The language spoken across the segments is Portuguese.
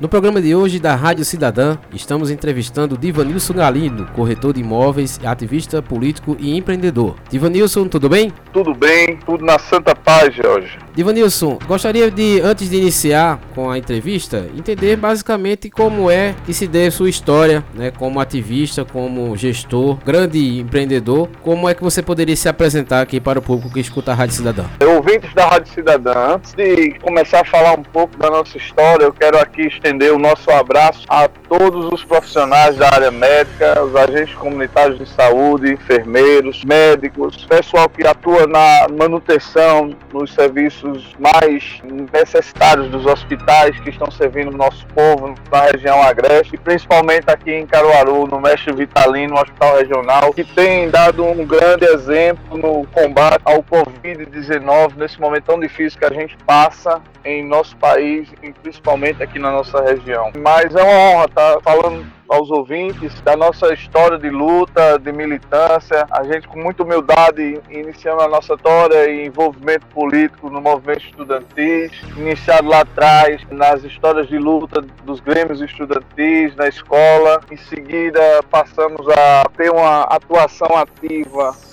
No programa de hoje da Rádio Cidadã, estamos entrevistando Divanilson Galindo, corretor de imóveis, ativista político e empreendedor. Divanilson, tudo bem? Tudo bem, tudo na santa paz, Jorge. Divanilson, gostaria de, antes de iniciar com a entrevista, entender basicamente como é que se deu sua história, né, como ativista, como gestor, grande empreendedor, como é que você poderia se apresentar aqui para o público que escuta a Rádio Cidadã? Ouvintes da Rádio Cidadã, antes de começar a falar um pouco da nossa história, eu quero aqui estender estender o nosso abraço a todos os profissionais da área médica, os agentes comunitários de saúde, enfermeiros, médicos, pessoal que atua na manutenção nos serviços mais necessários dos hospitais que estão servindo o nosso povo na região agreste, e principalmente aqui em Caruaru, no Mestre Vitalino, no Hospital Regional, que tem dado um grande exemplo no combate ao Covid-19 nesse momento tão difícil que a gente passa em nosso país e principalmente aqui na nossa região. Mas é uma honra estar falando aos ouvintes da nossa história de luta, de militância. A gente, com muita humildade, iniciando a nossa história e envolvimento político no movimento estudantil, iniciado lá atrás nas histórias de luta dos grêmios estudantis na escola. Em seguida, passamos a ter uma atuação ativa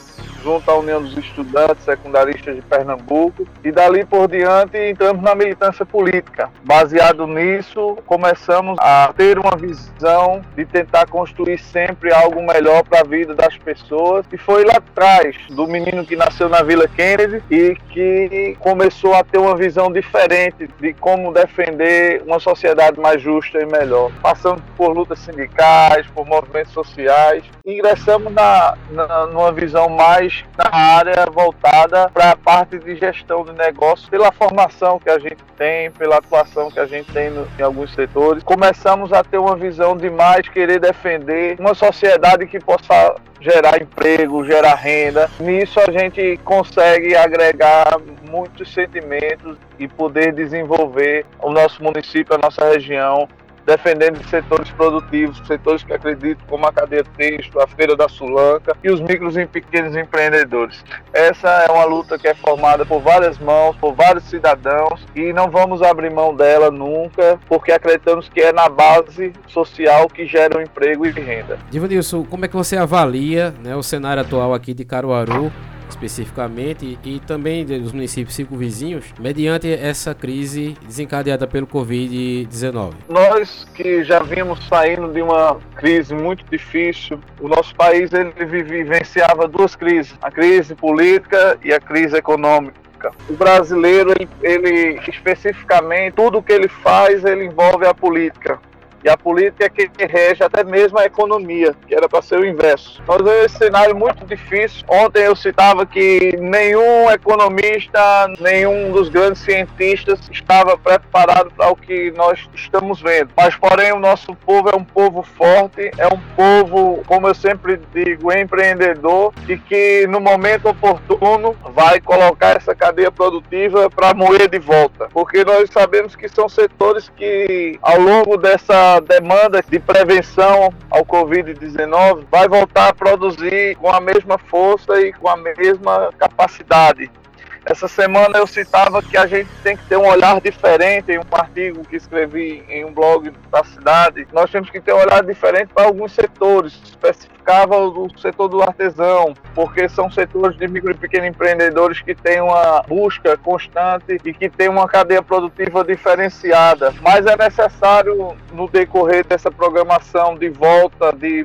junto à União dos Estudantes Secundaristas de Pernambuco. E dali por diante entramos na militância política. Baseado nisso, começamos a ter uma visão de tentar construir sempre algo melhor para a vida das pessoas. E foi lá atrás do menino que nasceu na Vila Kennedy e que começou a ter uma visão diferente de como defender uma sociedade mais justa e melhor, passando por lutas sindicais, por movimentos sociais, ingressamos na, na numa visão mais na área voltada para a parte de gestão de negócio, pela formação que a gente tem, pela atuação que a gente tem no, em alguns setores. Começamos a ter uma visão de mais querer defender uma sociedade que possa gerar emprego, gerar renda. Nisso a gente consegue agregar muitos sentimentos e poder desenvolver o nosso município, a nossa região defendendo setores produtivos, setores que acreditam, como a cadeia texto, a feira da Sulanca e os micros e pequenos empreendedores. Essa é uma luta que é formada por várias mãos, por vários cidadãos e não vamos abrir mão dela nunca, porque acreditamos que é na base social que gera o emprego e renda. Divanilson, como é que você avalia né, o cenário atual aqui de Caruaru especificamente e também dos municípios circunvizinhos, mediante essa crise desencadeada pelo Covid-19? Nós que já vimos saindo de uma crise muito difícil, o nosso país ele vivenciava duas crises, a crise política e a crise econômica. O brasileiro, ele, ele especificamente, tudo que ele faz, ele envolve a política. E a política é que rege até mesmo a economia, que era para ser o inverso. Nós vemos esse cenário muito difícil. Ontem eu citava que nenhum economista, nenhum dos grandes cientistas estava preparado para o que nós estamos vendo. Mas, porém, o nosso povo é um povo forte, é um povo, como eu sempre digo, empreendedor e que no momento oportuno vai colocar essa cadeia produtiva para moer de volta. Porque nós sabemos que são setores que, ao longo dessa demanda de prevenção ao Covid-19 vai voltar a produzir com a mesma força e com a mesma capacidade. Essa semana eu citava que a gente tem que ter um olhar diferente em um artigo que escrevi em um blog da cidade. Nós temos que ter um olhar diferente para alguns setores. Especificava o setor do artesão, porque são setores de micro e pequenos empreendedores que têm uma busca constante e que têm uma cadeia produtiva diferenciada. Mas é necessário, no decorrer dessa programação de volta, de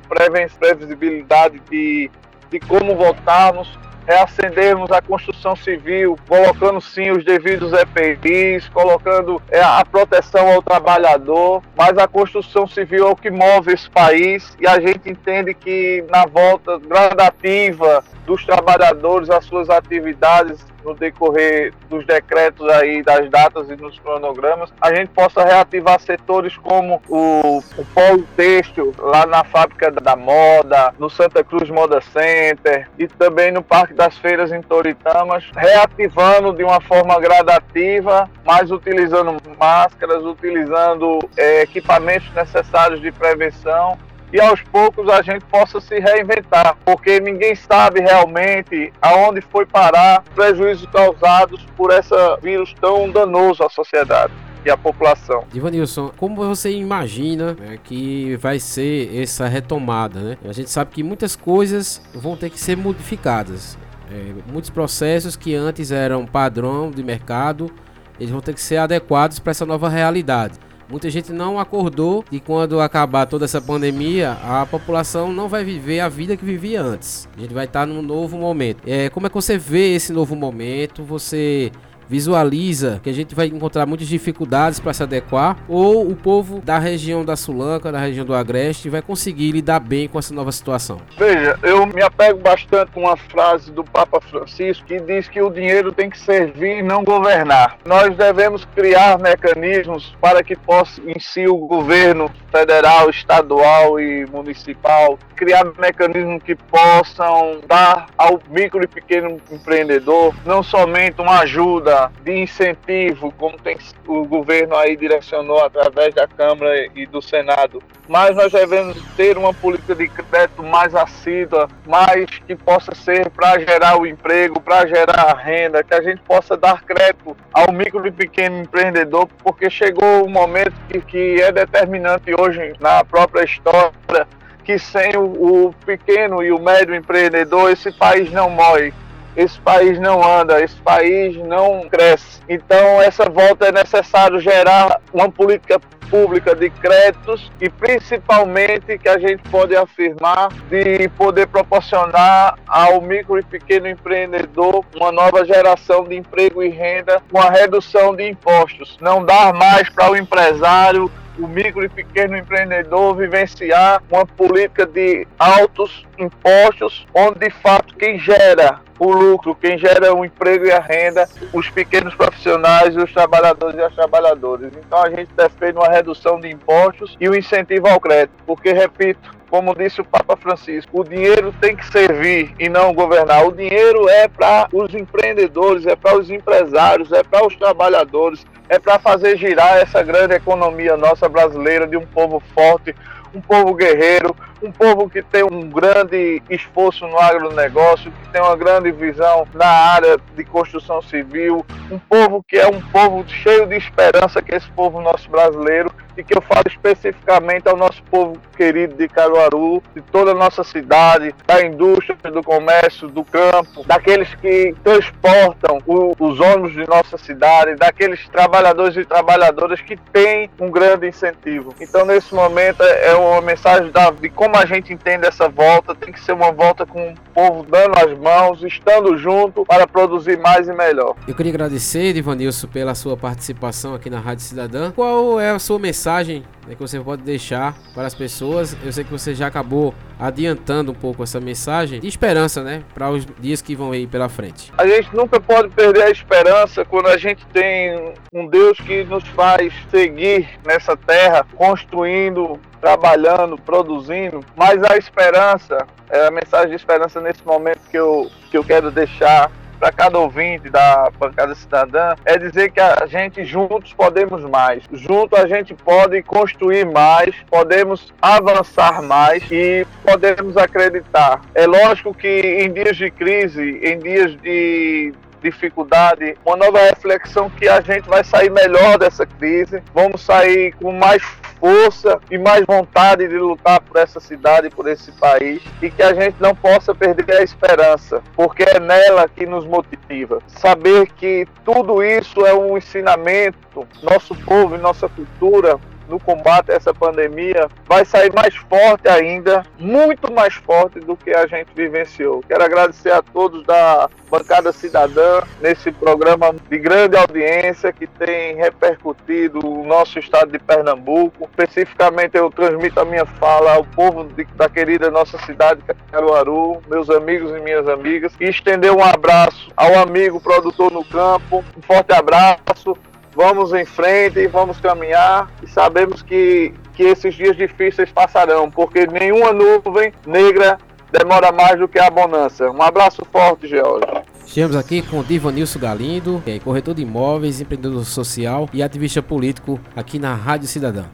previsibilidade de, de como voltarmos, reacendermos a construção civil, colocando sim os devidos EPIs, colocando é, a proteção ao trabalhador, mas a construção civil é o que move esse país e a gente entende que na volta gradativa dos trabalhadores às suas atividades no decorrer dos decretos aí, das datas e nos cronogramas, a gente possa reativar setores como o, o polo têxtil, lá na fábrica da moda, no Santa Cruz Moda Center e também no Parque das Feiras em Toritamas, reativando de uma forma gradativa, mas utilizando máscaras, utilizando é, equipamentos necessários de prevenção e aos poucos a gente possa se reinventar, porque ninguém sabe realmente aonde foi parar prejuízos causados por esse vírus tão danoso à sociedade. e a população. Ivanilson, como você imagina né, que vai ser essa retomada? Né? A gente sabe que muitas coisas vão ter que ser modificadas. É, muitos processos que antes eram padrão de mercado, eles vão ter que ser adequados para essa nova realidade. Muita gente não acordou e quando acabar toda essa pandemia, a população não vai viver a vida que vivia antes. A gente vai estar num novo momento. É, como é que você vê esse novo momento? Você visualiza que a gente vai encontrar muitas dificuldades para se adequar, ou o povo da região da Sulanca, da região do Agreste, vai conseguir lidar bem com essa nova situação? Veja, eu me apego bastante com uma frase do Papa Francisco que diz que o dinheiro tem que servir e não governar. Nós devemos criar mecanismos para que possa, em si, o governo federal, estadual e municipal criar mecanismos que possam dar ao micro e pequeno empreendedor não somente uma ajuda de incentivo, como tem, o governo aí direcionou através da Câmara e do Senado, mas nós devemos ter uma política de crédito mais assídua, mais que possa ser para gerar o emprego, para gerar a renda, que a gente possa dar crédito ao micro e pequeno empreendedor, porque chegou um momento que, que é determinante hoje na própria história que sem o, o pequeno e o médio empreendedor esse país não morre esse país não anda, esse país não cresce. Então, essa volta é necessário gerar uma política pública de créditos e principalmente que a gente pode afirmar de poder proporcionar ao micro e pequeno empreendedor uma nova geração de emprego e renda com a redução de impostos. Não dar mais para o empresário o micro e pequeno empreendedor vivenciar uma política de altos impostos, onde de fato quem gera o lucro, quem gera o emprego e a renda, os pequenos profissionais, os trabalhadores e as trabalhadoras. Então a gente defende uma redução de impostos e o um incentivo ao crédito, porque, repito, como disse o Papa Francisco, o dinheiro tem que servir e não governar. O dinheiro é para os empreendedores, é para os empresários, é para os trabalhadores, é para fazer girar essa grande economia nossa brasileira de um povo forte, um povo guerreiro, um povo que tem um grande esforço no agronegócio, que tem uma grande visão na área de construção civil, um povo que é um povo cheio de esperança, que é esse povo nosso brasileiro, e que eu falo especificamente ao nosso povo querido de Caruaru, de toda a nossa cidade, da indústria, do comércio, do campo, daqueles que transportam o, os ônibus de nossa cidade, daqueles trabalhadores e trabalhadoras que têm um grande incentivo. Então, nesse momento, é uma mensagem da, de como a gente entende essa volta, tem que ser uma volta com o povo dando as mãos, estando junto para produzir mais e melhor. Eu queria agradecer, Ivanilson, pela sua participação aqui na Rádio Cidadã. Qual é a sua mensagem? Mensagem né, que você pode deixar para as pessoas? Eu sei que você já acabou adiantando um pouco essa mensagem de esperança, né, para os dias que vão aí pela frente. A gente nunca pode perder a esperança quando a gente tem um Deus que nos faz seguir nessa terra, construindo, trabalhando, produzindo, mas a esperança, é a mensagem de esperança nesse momento que eu, que eu quero deixar para cada ouvinte da bancada cidadã é dizer que a gente juntos podemos mais. Junto a gente pode construir mais, podemos avançar mais e podemos acreditar. É lógico que em dias de crise, em dias de dificuldade, uma nova reflexão que a gente vai sair melhor dessa crise, vamos sair com mais força e mais vontade de lutar por essa cidade, por esse país e que a gente não possa perder a esperança, porque é nela que nos motiva. Saber que tudo isso é um ensinamento, nosso povo e nossa cultura no combate a essa pandemia vai sair mais forte ainda, muito mais forte do que a gente vivenciou. Quero agradecer a todos da bancada cidadã nesse programa de grande audiência que tem repercutido o nosso estado de Pernambuco. Especificamente eu transmito a minha fala ao povo de, da querida nossa cidade Caruaru, meus amigos e minhas amigas, e estender um abraço ao amigo produtor no campo. Um forte abraço vamos em frente, vamos caminhar e sabemos que, que esses dias difíceis passarão, porque nenhuma nuvem negra demora mais do que a bonança. Um abraço forte, George. Estamos aqui com Divanilson Galindo, é corretor de imóveis, empreendedor social e ativista político aqui na Rádio Cidadã.